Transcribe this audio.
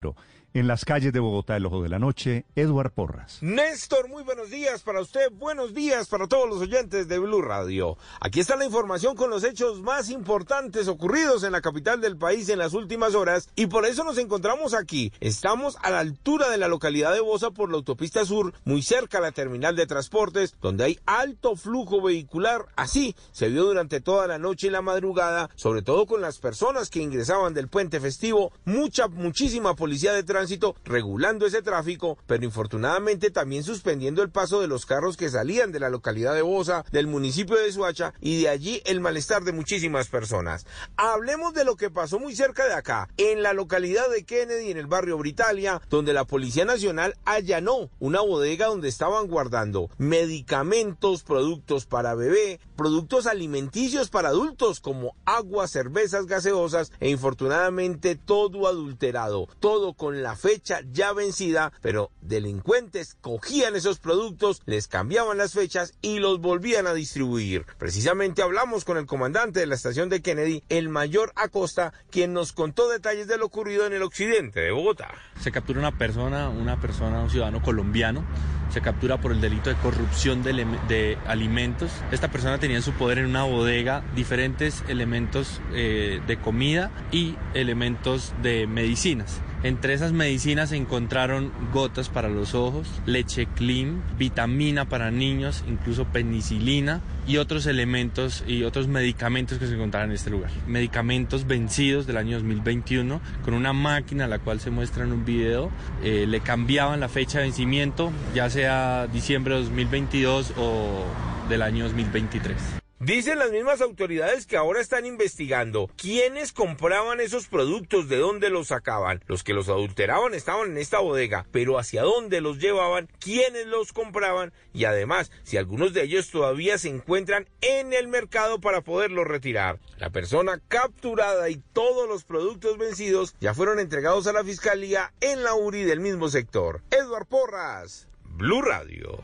Pero en las calles de Bogotá, el ojo de la noche, Eduard Porras. Néstor, muy buenos días para usted, buenos días para todos los oyentes de Blue Radio. Aquí está la información con los hechos más importantes ocurridos en la capital del país en las últimas horas y por eso nos encontramos aquí. Estamos a la altura de la localidad de Bosa por la autopista sur, muy cerca a la terminal de transportes, donde hay alto flujo vehicular. Así se vio durante toda la noche y la madrugada, sobre todo con las personas que ingresaban del puente festivo, mucha, muchísima policía de regulando ese tráfico, pero infortunadamente también suspendiendo el paso de los carros que salían de la localidad de Bosa, del municipio de Suacha y de allí el malestar de muchísimas personas. Hablemos de lo que pasó muy cerca de acá, en la localidad de Kennedy, en el barrio Britalia, donde la Policía Nacional allanó una bodega donde estaban guardando medicamentos, productos para bebé, productos alimenticios para adultos como agua, cervezas gaseosas e infortunadamente todo adulterado, todo con la fecha ya vencida, pero delincuentes cogían esos productos, les cambiaban las fechas y los volvían a distribuir. Precisamente hablamos con el comandante de la estación de Kennedy, el mayor Acosta, quien nos contó detalles de lo ocurrido en el occidente de Bogotá. Se captura una persona, una persona, un ciudadano colombiano, se captura por el delito de corrupción de, de alimentos. Esta persona tenía en su poder en una bodega diferentes elementos eh, de comida y elementos de medicinas. Entre esas medicinas se encontraron gotas para los ojos, leche clean, vitamina para niños, incluso penicilina y otros elementos y otros medicamentos que se encontraron en este lugar. Medicamentos vencidos del año 2021 con una máquina la cual se muestra en un video. Eh, le cambiaban la fecha de vencimiento, ya sea diciembre de 2022 o del año 2023. Dicen las mismas autoridades que ahora están investigando quiénes compraban esos productos, de dónde los sacaban. Los que los adulteraban estaban en esta bodega, pero hacia dónde los llevaban, quiénes los compraban y además si algunos de ellos todavía se encuentran en el mercado para poderlos retirar. La persona capturada y todos los productos vencidos ya fueron entregados a la fiscalía en la URI del mismo sector. Eduard Porras, Blue Radio.